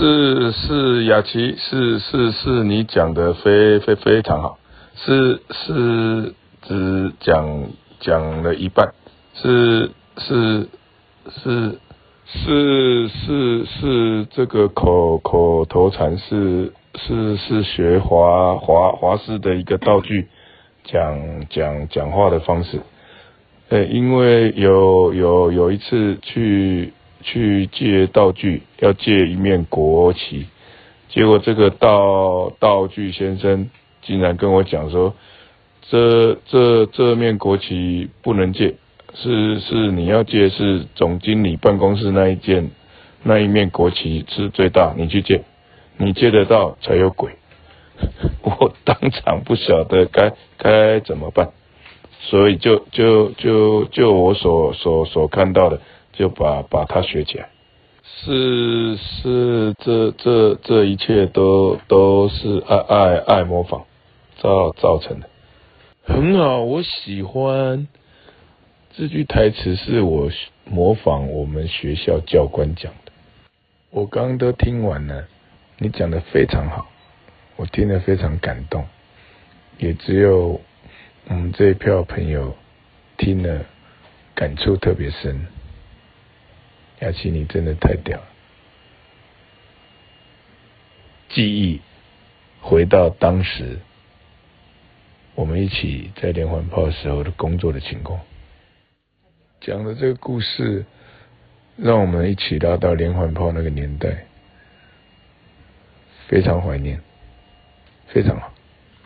是是雅琪，是是是你讲的非非非常好，是是只讲讲了一半，是是是是是是这个口口头禅是是是学华华华师的一个道具，讲讲讲话的方式，呃，因为有有有一次去。去借道具，要借一面国旗，结果这个道道具先生竟然跟我讲说，这这这面国旗不能借，是是你要借是总经理办公室那一件那一面国旗是最大，你去借，你借得到才有鬼。我当场不晓得该该怎么办，所以就就就就我所所所看到的。就把把它学起来，是是，这这这一切都都是爱爱爱模仿造造成的，很好，我喜欢这句台词，是我模仿我们学校教官讲的。我刚刚都听完了，你讲的非常好，我听得非常感动，也只有我们这一票朋友听了感触特别深。雅琪，你真的太屌了！记忆回到当时，我们一起在连环炮时候的工作的情况，讲的这个故事，让我们一起拉到连环炮那个年代，非常怀念，非常好